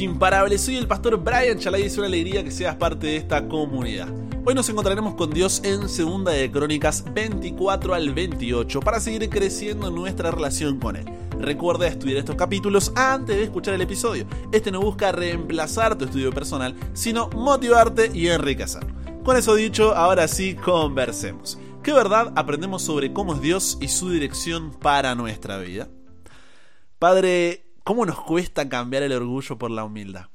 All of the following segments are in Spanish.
imparables. Soy el pastor Brian Chalai y es una alegría que seas parte de esta comunidad. Hoy nos encontraremos con Dios en Segunda de Crónicas 24 al 28 para seguir creciendo nuestra relación con Él. Recuerda estudiar estos capítulos antes de escuchar el episodio. Este no busca reemplazar tu estudio personal, sino motivarte y enriquecer. Con eso dicho, ahora sí, conversemos. ¿Qué verdad aprendemos sobre cómo es Dios y su dirección para nuestra vida? Padre, ¿Cómo nos cuesta cambiar el orgullo por la humildad?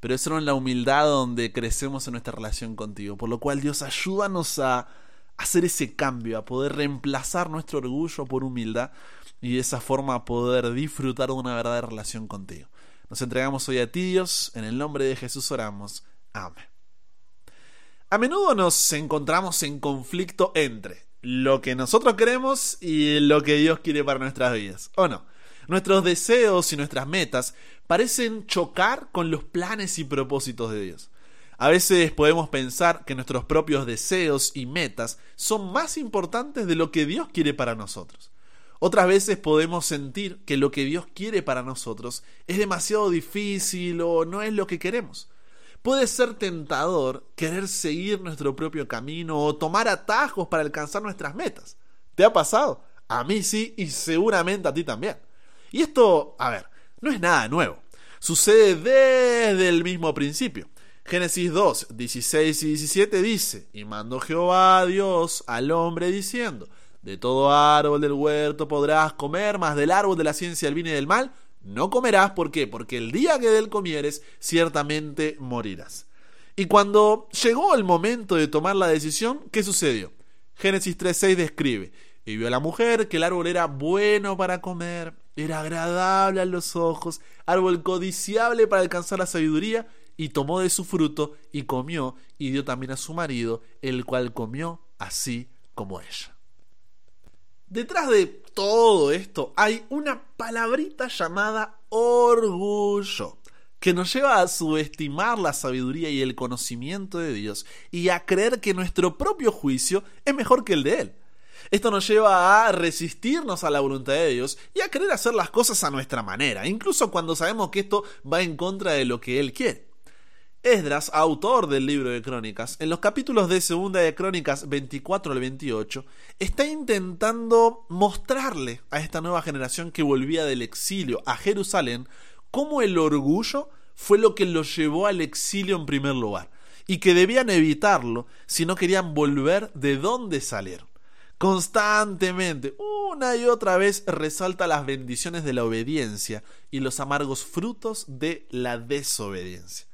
Pero es en la humildad donde crecemos en nuestra relación contigo. Por lo cual, Dios, ayúdanos a hacer ese cambio, a poder reemplazar nuestro orgullo por humildad y de esa forma poder disfrutar de una verdadera relación contigo. Nos entregamos hoy a ti, Dios. En el nombre de Jesús oramos. Amén. A menudo nos encontramos en conflicto entre lo que nosotros queremos y lo que Dios quiere para nuestras vidas, ¿o no? Nuestros deseos y nuestras metas parecen chocar con los planes y propósitos de Dios. A veces podemos pensar que nuestros propios deseos y metas son más importantes de lo que Dios quiere para nosotros. Otras veces podemos sentir que lo que Dios quiere para nosotros es demasiado difícil o no es lo que queremos. Puede ser tentador querer seguir nuestro propio camino o tomar atajos para alcanzar nuestras metas. ¿Te ha pasado? A mí sí y seguramente a ti también. Y esto, a ver, no es nada nuevo. Sucede desde el mismo principio. Génesis 2, 16 y 17 dice, y mandó Jehová Dios al hombre diciendo, de todo árbol del huerto podrás comer, mas del árbol de la ciencia del bien y del mal no comerás. ¿Por qué? Porque el día que de él comieres, ciertamente morirás. Y cuando llegó el momento de tomar la decisión, ¿qué sucedió? Génesis 3.6 describe, y vio a la mujer que el árbol era bueno para comer, era agradable a los ojos, árbol codiciable para alcanzar la sabiduría, y tomó de su fruto y comió, y dio también a su marido, el cual comió así como ella. Detrás de todo esto hay una palabrita llamada orgullo, que nos lleva a subestimar la sabiduría y el conocimiento de Dios y a creer que nuestro propio juicio es mejor que el de Él. Esto nos lleva a resistirnos a la voluntad de Dios y a querer hacer las cosas a nuestra manera, incluso cuando sabemos que esto va en contra de lo que Él quiere. Esdras, autor del libro de Crónicas, en los capítulos de Segunda de Crónicas 24 al 28, está intentando mostrarle a esta nueva generación que volvía del exilio a Jerusalén cómo el orgullo fue lo que los llevó al exilio en primer lugar y que debían evitarlo si no querían volver de donde salieron constantemente, una y otra vez resalta las bendiciones de la obediencia y los amargos frutos de la desobediencia.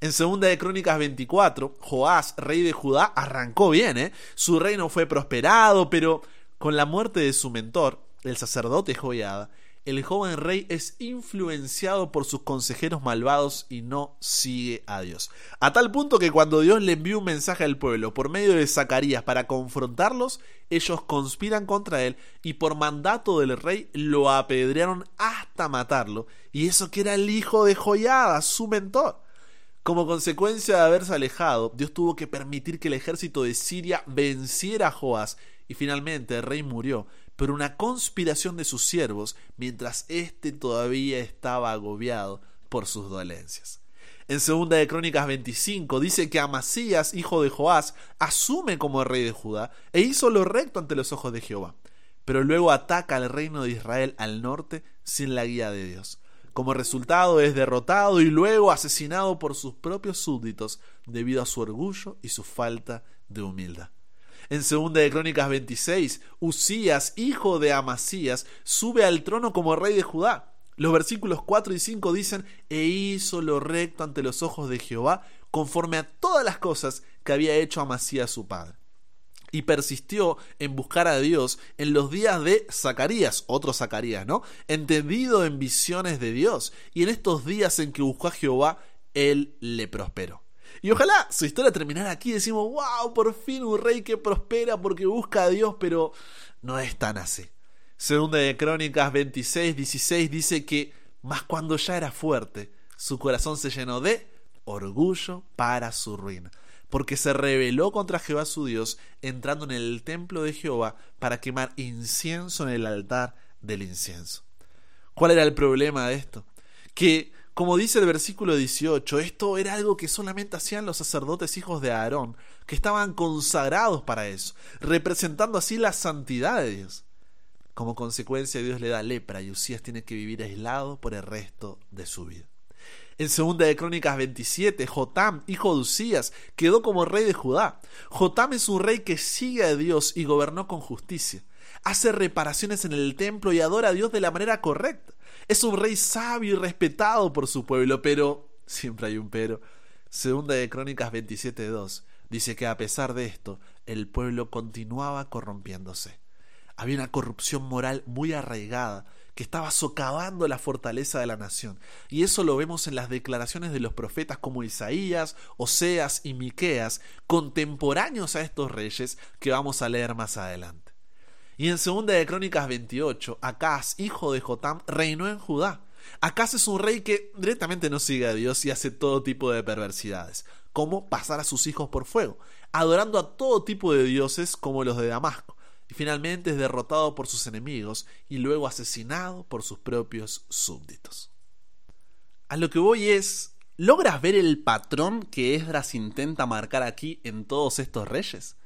En segunda de Crónicas 24, Joás, rey de Judá, arrancó bien, ¿eh? Su reino fue prosperado, pero con la muerte de su mentor, el sacerdote Joiada, el joven rey es influenciado por sus consejeros malvados y no sigue a Dios. A tal punto que cuando Dios le envía un mensaje al pueblo por medio de Zacarías para confrontarlos, ellos conspiran contra él y por mandato del rey lo apedrearon hasta matarlo, y eso que era el hijo de Joyada, su mentor. Como consecuencia de haberse alejado, Dios tuvo que permitir que el ejército de Siria venciera a Joás y finalmente el rey murió por una conspiración de sus siervos mientras éste todavía estaba agobiado por sus dolencias. En segunda de Crónicas 25 dice que Amasías, hijo de Joás, asume como rey de Judá e hizo lo recto ante los ojos de Jehová, pero luego ataca al reino de Israel al norte sin la guía de Dios. Como resultado es derrotado y luego asesinado por sus propios súbditos debido a su orgullo y su falta de humildad. En segunda de Crónicas 26, Usías, hijo de Amasías, sube al trono como rey de Judá. Los versículos 4 y 5 dicen, e hizo lo recto ante los ojos de Jehová, conforme a todas las cosas que había hecho Amasías su padre. Y persistió en buscar a Dios en los días de Zacarías, otro Zacarías, ¿no? Entendido en visiones de Dios. Y en estos días en que buscó a Jehová, él le prosperó. Y ojalá su historia terminara aquí decimos, wow, por fin un rey que prospera porque busca a Dios, pero no es tan así. Segunda de Crónicas 26, 16 dice que, más cuando ya era fuerte, su corazón se llenó de orgullo para su ruina, porque se rebeló contra Jehová su Dios, entrando en el templo de Jehová para quemar incienso en el altar del incienso. ¿Cuál era el problema de esto? Que Como dice el versículo 18, esto era algo que solamente hacían los sacerdotes hijos de Aarón, que estaban consagrados para eso, representando así la santidad de Dios. Como consecuencia, Dios le da lepra y Usías tiene que vivir aislado por el resto de su vida. En segunda de Crónicas 27, Jotam, hijo de Usías, quedó como rey de Judá. Jotam es un rey que sigue a Dios y gobernó con justicia. Hace reparaciones en el templo y adora a Dios de la manera correcta. Es un rey sabio y respetado por su pueblo, pero siempre hay un pero. Segunda de Crónicas 27:2 dice que a pesar de esto, el pueblo continuaba corrompiéndose. Había una corrupción moral muy arraigada que estaba socavando la fortaleza de la nación. Y eso lo vemos en las declaraciones de los profetas como Isaías, Oseas y Miqueas, contemporáneos a estos reyes que vamos a leer más adelante. Y en segunda de Crónicas 28, Acaz, hijo de Jotam, reinó en Judá. Acaz es un rey que directamente no sigue a Dios y hace todo tipo de perversidades, como pasar a sus hijos por fuego, adorando a todo tipo de dioses como los de Damasco finalmente es derrotado por sus enemigos y luego asesinado por sus propios súbditos. A lo que voy es, ¿logras ver el patrón que Esdras intenta marcar aquí en todos estos reyes?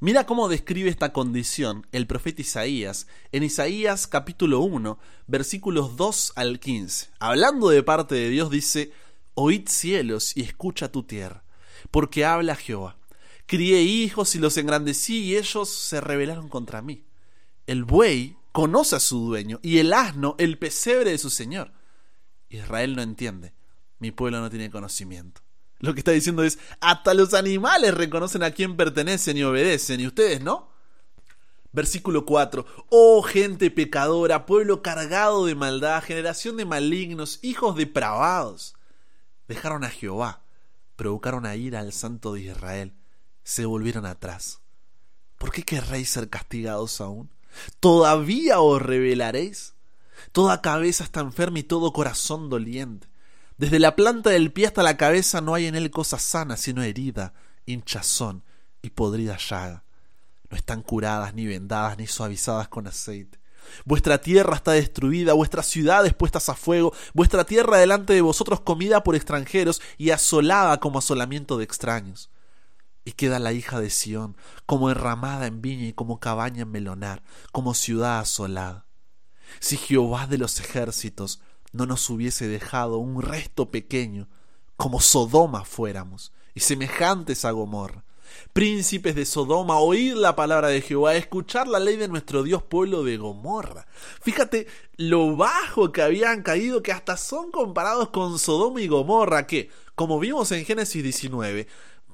Mira cómo describe esta condición el profeta Isaías en Isaías capítulo 1, versículos 2 al 15. Hablando de parte de Dios dice, Oíd cielos y escucha tu tierra, porque habla Jehová. Crié hijos y los engrandecí y ellos se rebelaron contra mí. El buey conoce a su dueño y el asno el pesebre de su señor. Israel no entiende, mi pueblo no tiene conocimiento. Lo que está diciendo es, hasta los animales reconocen a quién pertenecen y obedecen, y ustedes no. Versículo 4. Oh gente pecadora, pueblo cargado de maldad, generación de malignos, hijos depravados. Dejaron a Jehová, provocaron a ira al santo de Israel se volvieron atrás. ¿Por qué querréis ser castigados aún? ¿Todavía os revelaréis? Toda cabeza está enferma y todo corazón doliente. Desde la planta del pie hasta la cabeza no hay en él cosa sana, sino herida, hinchazón y podrida llaga. No están curadas, ni vendadas, ni suavizadas con aceite. Vuestra tierra está destruida, vuestras ciudades puestas a fuego, vuestra tierra delante de vosotros comida por extranjeros y asolada como asolamiento de extraños. Y queda la hija de Sión, como enramada en viña y como cabaña en melonar, como ciudad asolada. Si Jehová de los ejércitos no nos hubiese dejado un resto pequeño, como Sodoma fuéramos, y semejantes a Gomorra. Príncipes de Sodoma, oíd la palabra de Jehová, escuchar la ley de nuestro Dios, pueblo de Gomorra. Fíjate lo bajo que habían caído, que hasta son comparados con Sodoma y Gomorra, que, como vimos en Génesis 19,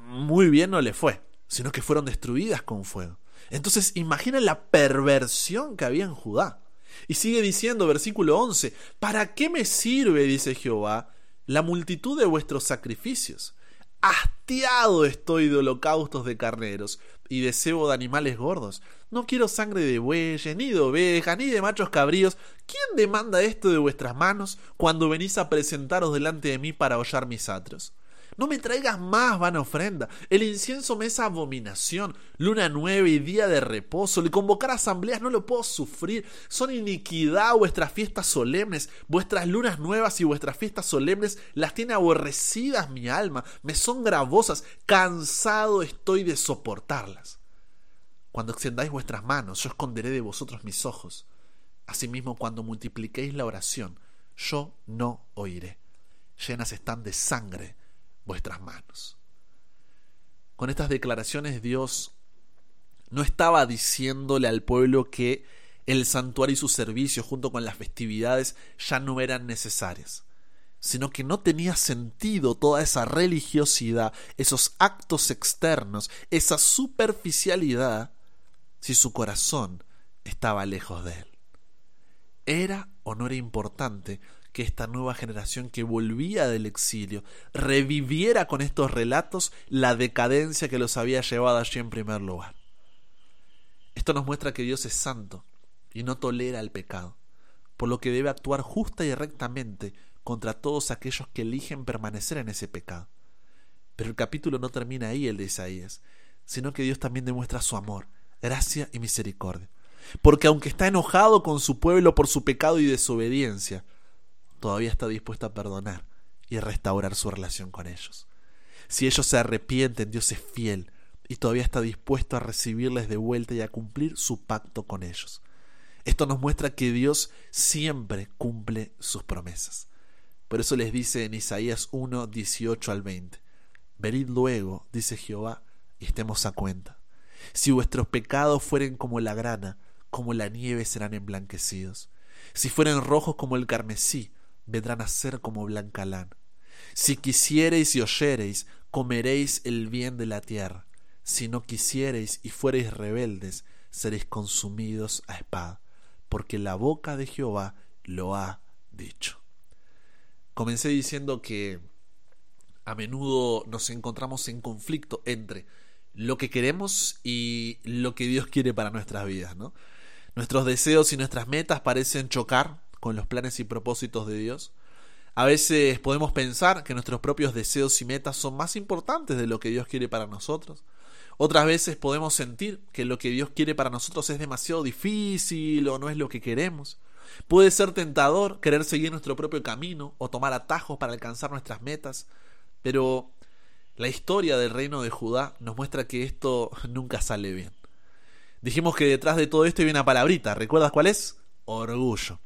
muy bien no le fue, sino que fueron destruidas con fuego. Entonces imagina la perversión que había en Judá. Y sigue diciendo, versículo 11, ¿para qué me sirve, dice Jehová, la multitud de vuestros sacrificios? Hastiado estoy de holocaustos de carneros y de cebo de animales gordos. No quiero sangre de bueyes, ni de ovejas, ni de machos cabríos. ¿Quién demanda esto de vuestras manos cuando venís a presentaros delante de mí para hollar mis atros? No me traigas más vana ofrenda. El incienso me es abominación. Luna nueva y día de reposo. El convocar asambleas no lo puedo sufrir. Son iniquidad vuestras fiestas solemnes. Vuestras lunas nuevas y vuestras fiestas solemnes las tiene aborrecidas mi alma. Me son gravosas. Cansado estoy de soportarlas. Cuando extendáis vuestras manos, yo esconderé de vosotros mis ojos. Asimismo, cuando multipliquéis la oración, yo no oiré. Llenas están de sangre vuestras manos. Con estas declaraciones Dios no estaba diciéndole al pueblo que el santuario y su servicio junto con las festividades ya no eran necesarias, sino que no tenía sentido toda esa religiosidad, esos actos externos, esa superficialidad, si su corazón estaba lejos de él. ¿Era o no era importante que esta nueva generación que volvía del exilio reviviera con estos relatos la decadencia que los había llevado allí en primer lugar. Esto nos muestra que Dios es santo y no tolera el pecado, por lo que debe actuar justa y rectamente contra todos aquellos que eligen permanecer en ese pecado. Pero el capítulo no termina ahí, el de Isaías, sino que Dios también demuestra su amor, gracia y misericordia. Porque aunque está enojado con su pueblo por su pecado y desobediencia, todavía está dispuesto a perdonar y restaurar su relación con ellos. Si ellos se arrepienten, Dios es fiel y todavía está dispuesto a recibirles de vuelta y a cumplir su pacto con ellos. Esto nos muestra que Dios siempre cumple sus promesas. Por eso les dice en Isaías 1, 18 al 20, Venid luego, dice Jehová, y estemos a cuenta. Si vuestros pecados fueren como la grana, como la nieve serán emblanquecidos. Si fueren rojos como el carmesí, vendrán a ser como blanca lana. Si quisiereis y oyereis, comeréis el bien de la tierra. Si no quisiereis y fuereis rebeldes, seréis consumidos a espada, porque la boca de Jehová lo ha dicho. Comencé diciendo que a menudo nos encontramos en conflicto entre lo que queremos y lo que Dios quiere para nuestras vidas, ¿no? Nuestros deseos y nuestras metas parecen chocar con los planes y propósitos de Dios. A veces podemos pensar que nuestros propios deseos y metas son más importantes de lo que Dios quiere para nosotros. Otras veces podemos sentir que lo que Dios quiere para nosotros es demasiado difícil o no es lo que queremos. Puede ser tentador querer seguir nuestro propio camino o tomar atajos para alcanzar nuestras metas, pero la historia del reino de Judá nos muestra que esto nunca sale bien. Dijimos que detrás de todo esto hay una palabrita, ¿recuerdas cuál es? Orgullo.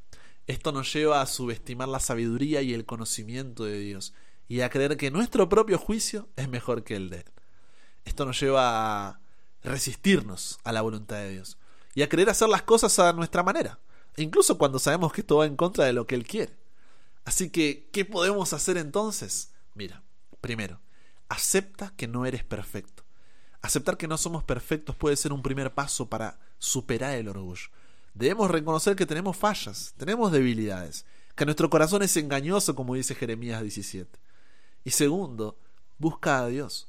Esto nos lleva a subestimar la sabiduría y el conocimiento de Dios y a creer que nuestro propio juicio es mejor que el de Él. Esto nos lleva a resistirnos a la voluntad de Dios y a querer hacer las cosas a nuestra manera, incluso cuando sabemos que esto va en contra de lo que Él quiere. Así que, ¿qué podemos hacer entonces? Mira, primero, acepta que no eres perfecto. Aceptar que no somos perfectos puede ser un primer paso para superar el orgullo. Debemos reconocer que tenemos fallas, tenemos debilidades, que nuestro corazón es engañoso, como dice Jeremías 17. Y segundo, busca a Dios.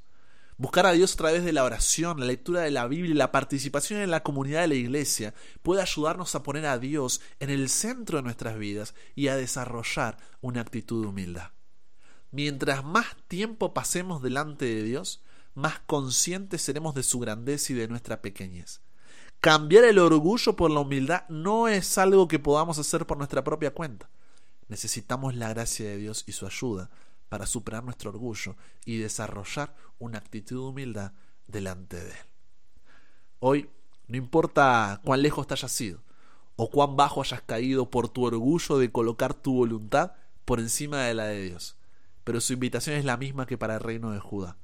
Buscar a Dios a través de la oración, la lectura de la Biblia y la participación en la comunidad de la iglesia puede ayudarnos a poner a Dios en el centro de nuestras vidas y a desarrollar una actitud de humildad. Mientras más tiempo pasemos delante de Dios, más conscientes seremos de su grandeza y de nuestra pequeñez. Cambiar el orgullo por la humildad no es algo que podamos hacer por nuestra propia cuenta. Necesitamos la gracia de Dios y su ayuda para superar nuestro orgullo y desarrollar una actitud de humildad delante de Él. Hoy, no importa cuán lejos te hayas ido o cuán bajo hayas caído por tu orgullo de colocar tu voluntad por encima de la de Dios, pero su invitación es la misma que para el reino de Judá.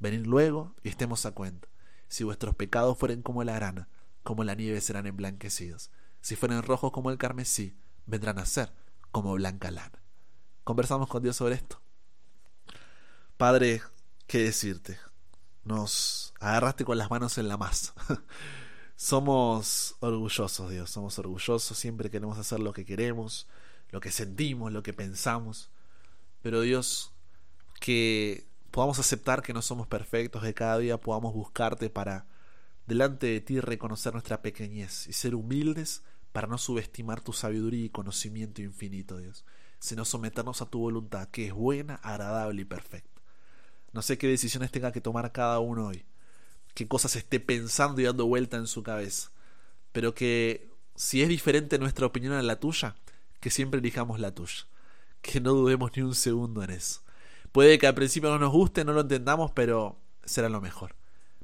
Venid luego y estemos a cuenta. Si vuestros pecados fueren como la grana, como la nieve serán emblanquecidos. Si fueren rojos como el carmesí, vendrán a ser como blanca lana. Conversamos con Dios sobre esto. Padre, ¿qué decirte? Nos agarraste con las manos en la masa. somos orgullosos, Dios, somos orgullosos, siempre queremos hacer lo que queremos, lo que sentimos, lo que pensamos. Pero Dios, que podamos aceptar que no somos perfectos, que cada día podamos buscarte para delante de ti reconocer nuestra pequeñez y ser humildes para no subestimar tu sabiduría y conocimiento infinito, Dios, sino someternos a tu voluntad, que es buena, agradable y perfecta. No sé qué decisiones tenga que tomar cada uno hoy, qué cosas esté pensando y dando vuelta en su cabeza, pero que si es diferente nuestra opinión a la tuya, que siempre elijamos la tuya, que no dudemos ni un segundo en eso. Puede que al principio no nos guste, no lo entendamos, pero será lo mejor.